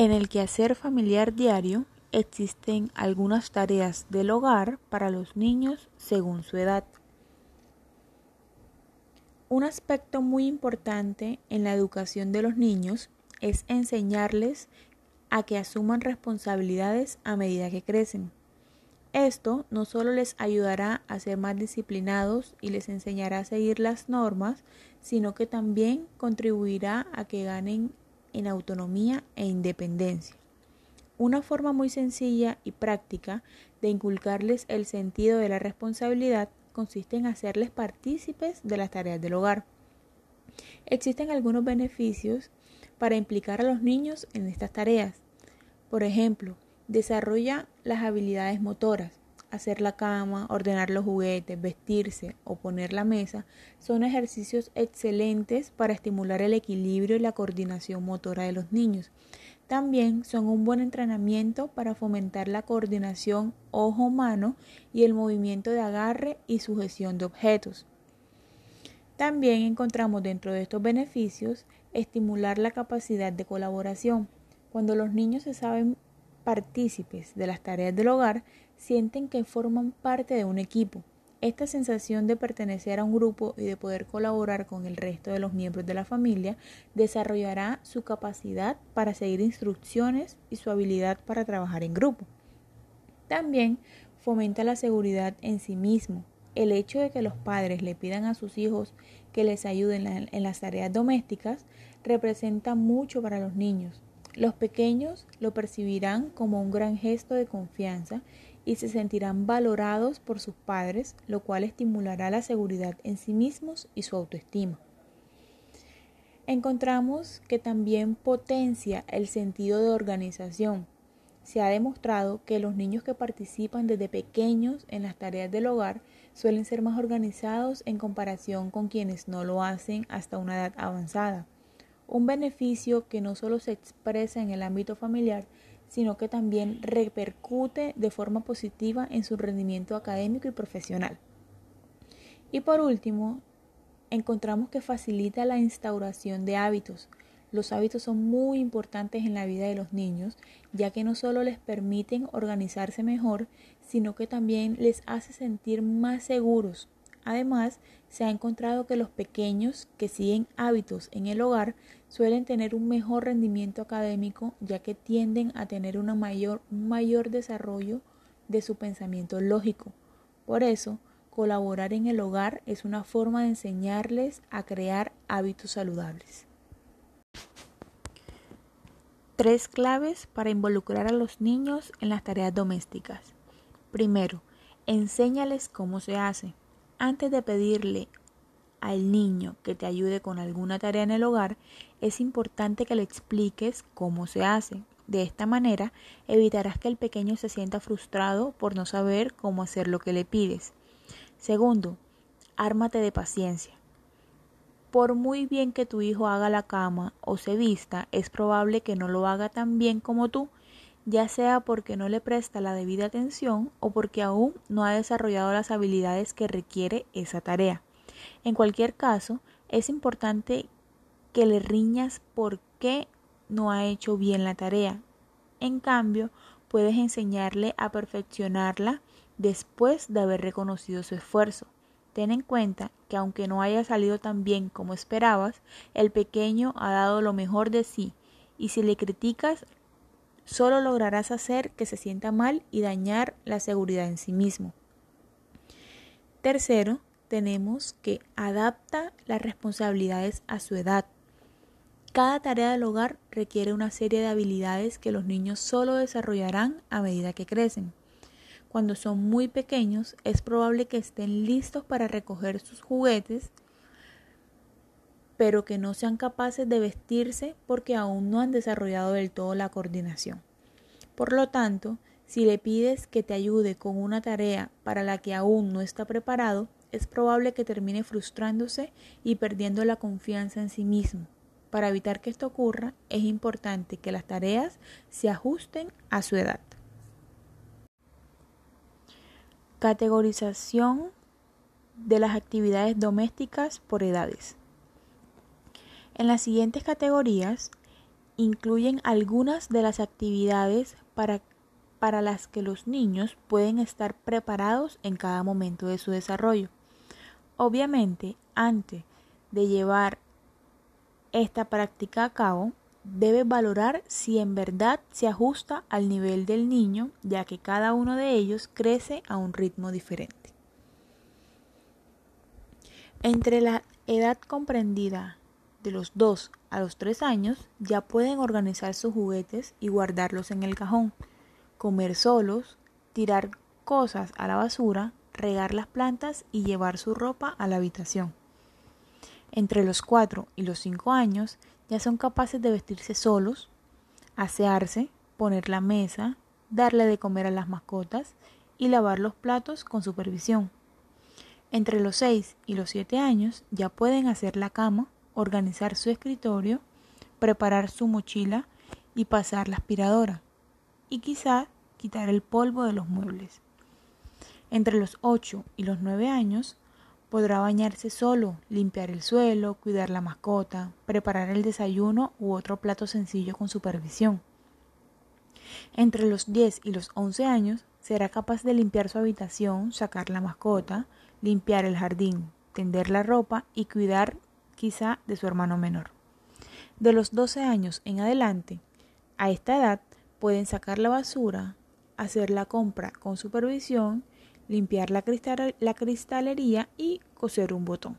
En el quehacer familiar diario existen algunas tareas del hogar para los niños según su edad. Un aspecto muy importante en la educación de los niños es enseñarles a que asuman responsabilidades a medida que crecen. Esto no solo les ayudará a ser más disciplinados y les enseñará a seguir las normas, sino que también contribuirá a que ganen en autonomía e independencia. Una forma muy sencilla y práctica de inculcarles el sentido de la responsabilidad consiste en hacerles partícipes de las tareas del hogar. Existen algunos beneficios para implicar a los niños en estas tareas. Por ejemplo, desarrolla las habilidades motoras. Hacer la cama, ordenar los juguetes, vestirse o poner la mesa son ejercicios excelentes para estimular el equilibrio y la coordinación motora de los niños. También son un buen entrenamiento para fomentar la coordinación ojo-mano y el movimiento de agarre y sujeción de objetos. También encontramos dentro de estos beneficios estimular la capacidad de colaboración. Cuando los niños se saben partícipes de las tareas del hogar, sienten que forman parte de un equipo. Esta sensación de pertenecer a un grupo y de poder colaborar con el resto de los miembros de la familia desarrollará su capacidad para seguir instrucciones y su habilidad para trabajar en grupo. También fomenta la seguridad en sí mismo. El hecho de que los padres le pidan a sus hijos que les ayuden en las tareas domésticas representa mucho para los niños. Los pequeños lo percibirán como un gran gesto de confianza y se sentirán valorados por sus padres, lo cual estimulará la seguridad en sí mismos y su autoestima. Encontramos que también potencia el sentido de organización. Se ha demostrado que los niños que participan desde pequeños en las tareas del hogar suelen ser más organizados en comparación con quienes no lo hacen hasta una edad avanzada. Un beneficio que no solo se expresa en el ámbito familiar, sino que también repercute de forma positiva en su rendimiento académico y profesional. Y por último, encontramos que facilita la instauración de hábitos. Los hábitos son muy importantes en la vida de los niños, ya que no solo les permiten organizarse mejor, sino que también les hace sentir más seguros. Además, se ha encontrado que los pequeños que siguen hábitos en el hogar suelen tener un mejor rendimiento académico ya que tienden a tener mayor, un mayor desarrollo de su pensamiento lógico. Por eso, colaborar en el hogar es una forma de enseñarles a crear hábitos saludables. Tres claves para involucrar a los niños en las tareas domésticas. Primero, enséñales cómo se hace. Antes de pedirle al niño que te ayude con alguna tarea en el hogar, es importante que le expliques cómo se hace. De esta manera evitarás que el pequeño se sienta frustrado por no saber cómo hacer lo que le pides. Segundo, ármate de paciencia. Por muy bien que tu hijo haga la cama o se vista, es probable que no lo haga tan bien como tú, ya sea porque no le presta la debida atención o porque aún no ha desarrollado las habilidades que requiere esa tarea. En cualquier caso, es importante que le riñas por qué no ha hecho bien la tarea. En cambio, puedes enseñarle a perfeccionarla después de haber reconocido su esfuerzo. Ten en cuenta que aunque no haya salido tan bien como esperabas, el pequeño ha dado lo mejor de sí y si le criticas, solo lograrás hacer que se sienta mal y dañar la seguridad en sí mismo. Tercero, tenemos que adapta las responsabilidades a su edad. Cada tarea del hogar requiere una serie de habilidades que los niños solo desarrollarán a medida que crecen. Cuando son muy pequeños es probable que estén listos para recoger sus juguetes, pero que no sean capaces de vestirse porque aún no han desarrollado del todo la coordinación. Por lo tanto, si le pides que te ayude con una tarea para la que aún no está preparado, es probable que termine frustrándose y perdiendo la confianza en sí mismo. Para evitar que esto ocurra, es importante que las tareas se ajusten a su edad. Categorización de las actividades domésticas por edades. En las siguientes categorías, incluyen algunas de las actividades para, para las que los niños pueden estar preparados en cada momento de su desarrollo. Obviamente, antes de llevar esta práctica a cabo, debe valorar si en verdad se ajusta al nivel del niño, ya que cada uno de ellos crece a un ritmo diferente. Entre la edad comprendida de los 2 a los 3 años ya pueden organizar sus juguetes y guardarlos en el cajón, comer solos, tirar cosas a la basura, regar las plantas y llevar su ropa a la habitación. Entre los 4 y los 5 años ya son capaces de vestirse solos, asearse, poner la mesa, darle de comer a las mascotas y lavar los platos con supervisión. Entre los 6 y los 7 años ya pueden hacer la cama, organizar su escritorio, preparar su mochila y pasar la aspiradora. Y quizá quitar el polvo de los muebles. Entre los 8 y los 9 años Podrá bañarse solo, limpiar el suelo, cuidar la mascota, preparar el desayuno u otro plato sencillo con supervisión. Entre los 10 y los 11 años será capaz de limpiar su habitación, sacar la mascota, limpiar el jardín, tender la ropa y cuidar quizá de su hermano menor. De los 12 años en adelante, a esta edad pueden sacar la basura, hacer la compra con supervisión limpiar la, cristalería y coser un botón.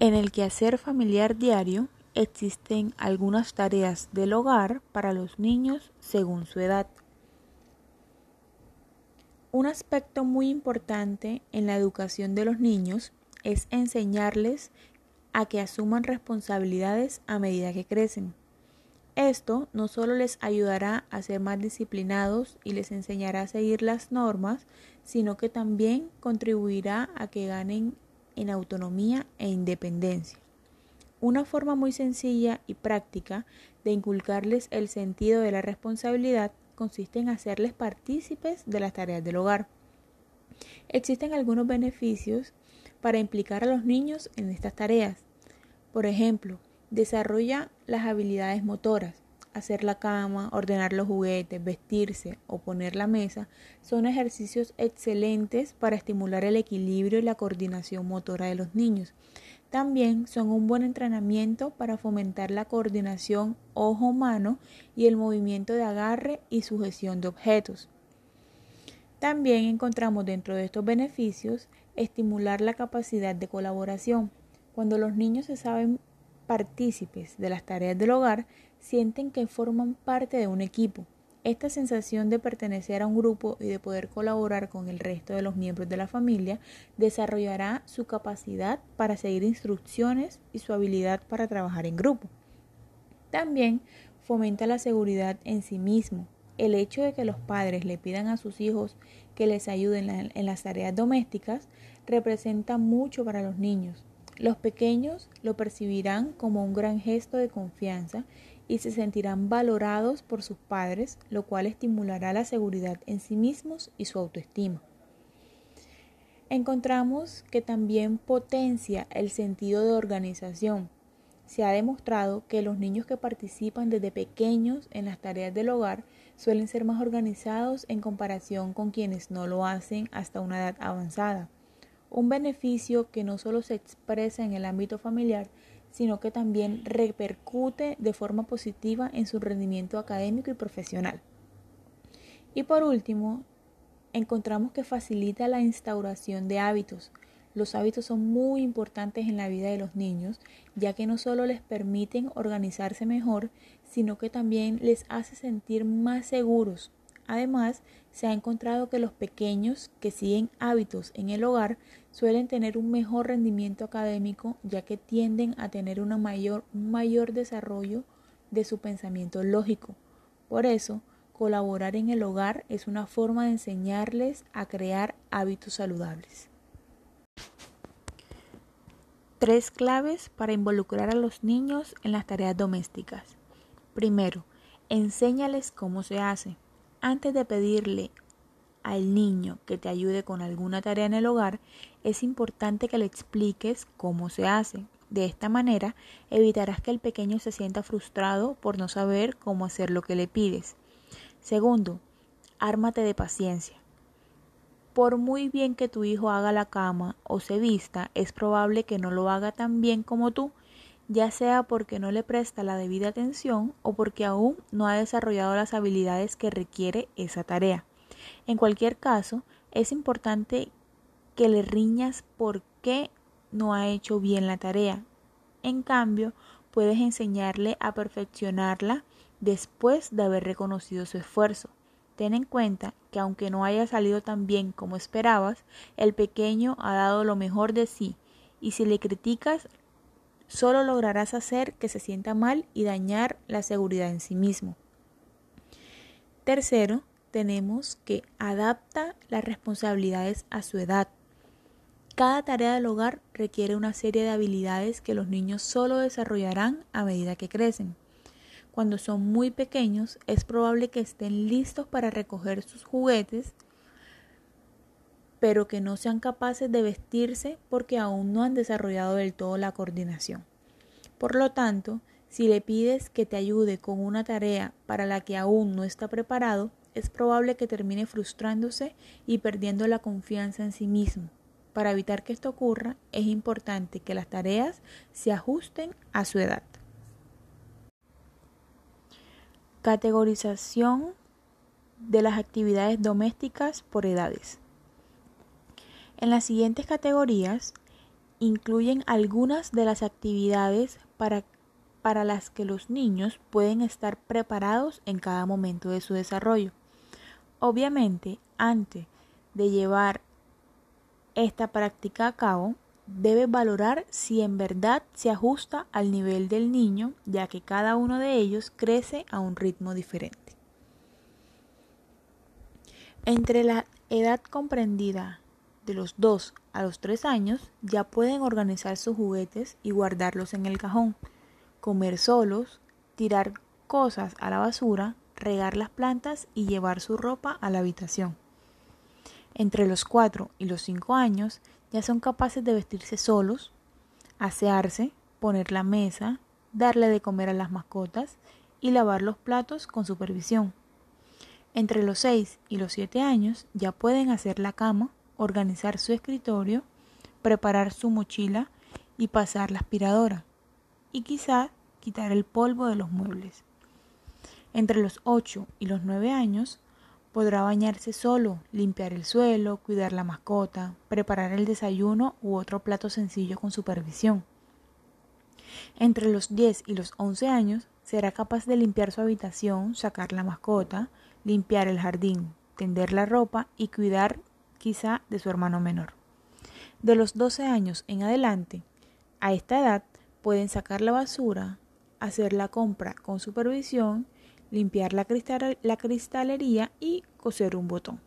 En el quehacer familiar diario existen algunas tareas del hogar para los niños según su edad. Un aspecto muy importante en la educación de los niños es enseñarles a que asuman responsabilidades a medida que crecen. Esto no solo les ayudará a ser más disciplinados y les enseñará a seguir las normas, sino que también contribuirá a que ganen en autonomía e independencia. Una forma muy sencilla y práctica de inculcarles el sentido de la responsabilidad consiste en hacerles partícipes de las tareas del hogar. Existen algunos beneficios para implicar a los niños en estas tareas. Por ejemplo, Desarrolla las habilidades motoras. Hacer la cama, ordenar los juguetes, vestirse o poner la mesa son ejercicios excelentes para estimular el equilibrio y la coordinación motora de los niños. También son un buen entrenamiento para fomentar la coordinación ojo-mano y el movimiento de agarre y sujeción de objetos. También encontramos dentro de estos beneficios estimular la capacidad de colaboración. Cuando los niños se saben partícipes de las tareas del hogar sienten que forman parte de un equipo. Esta sensación de pertenecer a un grupo y de poder colaborar con el resto de los miembros de la familia desarrollará su capacidad para seguir instrucciones y su habilidad para trabajar en grupo. También fomenta la seguridad en sí mismo. El hecho de que los padres le pidan a sus hijos que les ayuden en las tareas domésticas representa mucho para los niños, los pequeños lo percibirán como un gran gesto de confianza y se sentirán valorados por sus padres, lo cual estimulará la seguridad en sí mismos y su autoestima. Encontramos que también potencia el sentido de organización. Se ha demostrado que los niños que participan desde pequeños en las tareas del hogar suelen ser más organizados en comparación con quienes no lo hacen hasta una edad avanzada un beneficio que no solo se expresa en el ámbito familiar, sino que también repercute de forma positiva en su rendimiento académico y profesional. Y por último, encontramos que facilita la instauración de hábitos. Los hábitos son muy importantes en la vida de los niños, ya que no solo les permiten organizarse mejor, sino que también les hace sentir más seguros. Además, se ha encontrado que los pequeños que siguen hábitos en el hogar suelen tener un mejor rendimiento académico ya que tienden a tener mayor, un mayor desarrollo de su pensamiento lógico. Por eso, colaborar en el hogar es una forma de enseñarles a crear hábitos saludables. Tres claves para involucrar a los niños en las tareas domésticas. Primero, enséñales cómo se hace. Antes de pedirle al niño que te ayude con alguna tarea en el hogar, es importante que le expliques cómo se hace. De esta manera evitarás que el pequeño se sienta frustrado por no saber cómo hacer lo que le pides. Segundo, ármate de paciencia. Por muy bien que tu hijo haga la cama o se vista, es probable que no lo haga tan bien como tú, ya sea porque no le presta la debida atención o porque aún no ha desarrollado las habilidades que requiere esa tarea. En cualquier caso, es importante que le riñas por qué no ha hecho bien la tarea. En cambio, puedes enseñarle a perfeccionarla después de haber reconocido su esfuerzo. Ten en cuenta que aunque no haya salido tan bien como esperabas, el pequeño ha dado lo mejor de sí y si le criticas, solo lograrás hacer que se sienta mal y dañar la seguridad en sí mismo. Tercero, tenemos que adapta las responsabilidades a su edad. Cada tarea del hogar requiere una serie de habilidades que los niños solo desarrollarán a medida que crecen. Cuando son muy pequeños es probable que estén listos para recoger sus juguetes, pero que no sean capaces de vestirse porque aún no han desarrollado del todo la coordinación. Por lo tanto, si le pides que te ayude con una tarea para la que aún no está preparado, es probable que termine frustrándose y perdiendo la confianza en sí mismo. Para evitar que esto ocurra, es importante que las tareas se ajusten a su edad. Categorización de las actividades domésticas por edades. En las siguientes categorías incluyen algunas de las actividades para, para las que los niños pueden estar preparados en cada momento de su desarrollo. Obviamente, antes de llevar esta práctica a cabo, debe valorar si en verdad se ajusta al nivel del niño, ya que cada uno de ellos crece a un ritmo diferente. Entre la edad comprendida de los 2 a los 3 años, ya pueden organizar sus juguetes y guardarlos en el cajón, comer solos, tirar cosas a la basura, regar las plantas y llevar su ropa a la habitación. Entre los 4 y los 5 años ya son capaces de vestirse solos, asearse, poner la mesa, darle de comer a las mascotas y lavar los platos con supervisión. Entre los 6 y los 7 años ya pueden hacer la cama, organizar su escritorio, preparar su mochila y pasar la aspiradora, y quizá quitar el polvo de los muebles. Entre los 8 y los 9 años Podrá bañarse solo, limpiar el suelo, cuidar la mascota, preparar el desayuno u otro plato sencillo con supervisión. Entre los 10 y los 11 años será capaz de limpiar su habitación, sacar la mascota, limpiar el jardín, tender la ropa y cuidar quizá de su hermano menor. De los 12 años en adelante, a esta edad pueden sacar la basura, hacer la compra con supervisión limpiar la, cristalería y coser un botón.